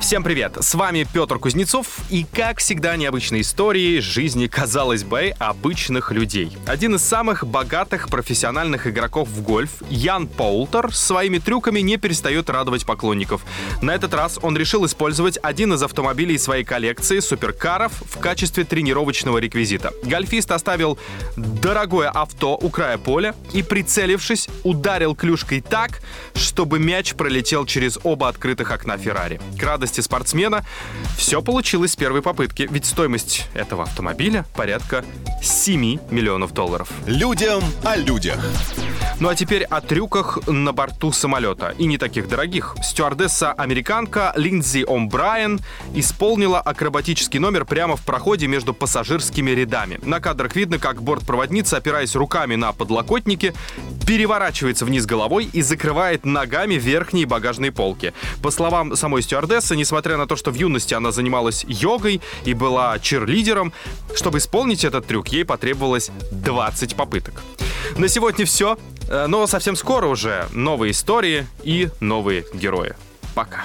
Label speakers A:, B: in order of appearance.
A: Всем привет! С вами Петр Кузнецов и, как всегда, необычные истории жизни, казалось бы, обычных людей. Один из самых богатых профессиональных игроков в гольф, Ян Поултер, своими трюками не перестает радовать поклонников. На этот раз он решил использовать один из автомобилей своей коллекции суперкаров в качестве тренировочного реквизита. Гольфист оставил дорогое авто у края поля и, прицелившись, ударил клюшкой так, чтобы мяч пролетел через оба открытых окна Феррари. К радости скорости спортсмена. Все получилось с первой попытки, ведь стоимость этого автомобиля порядка 7 миллионов долларов.
B: Людям о людях.
A: Ну а теперь о трюках на борту самолета. И не таких дорогих. Стюардесса-американка Линдзи О'Брайен исполнила акробатический номер прямо в проходе между пассажирскими рядами. На кадрах видно, как бортпроводница, опираясь руками на подлокотники, переворачивается вниз головой и закрывает ногами верхние багажные полки. По словам самой стюардессы, несмотря на то, что в юности она занималась йогой и была черлидером, чтобы исполнить этот трюк, ей потребовалось 20 попыток. На сегодня все. Э, но совсем скоро уже новые истории и новые герои. Пока.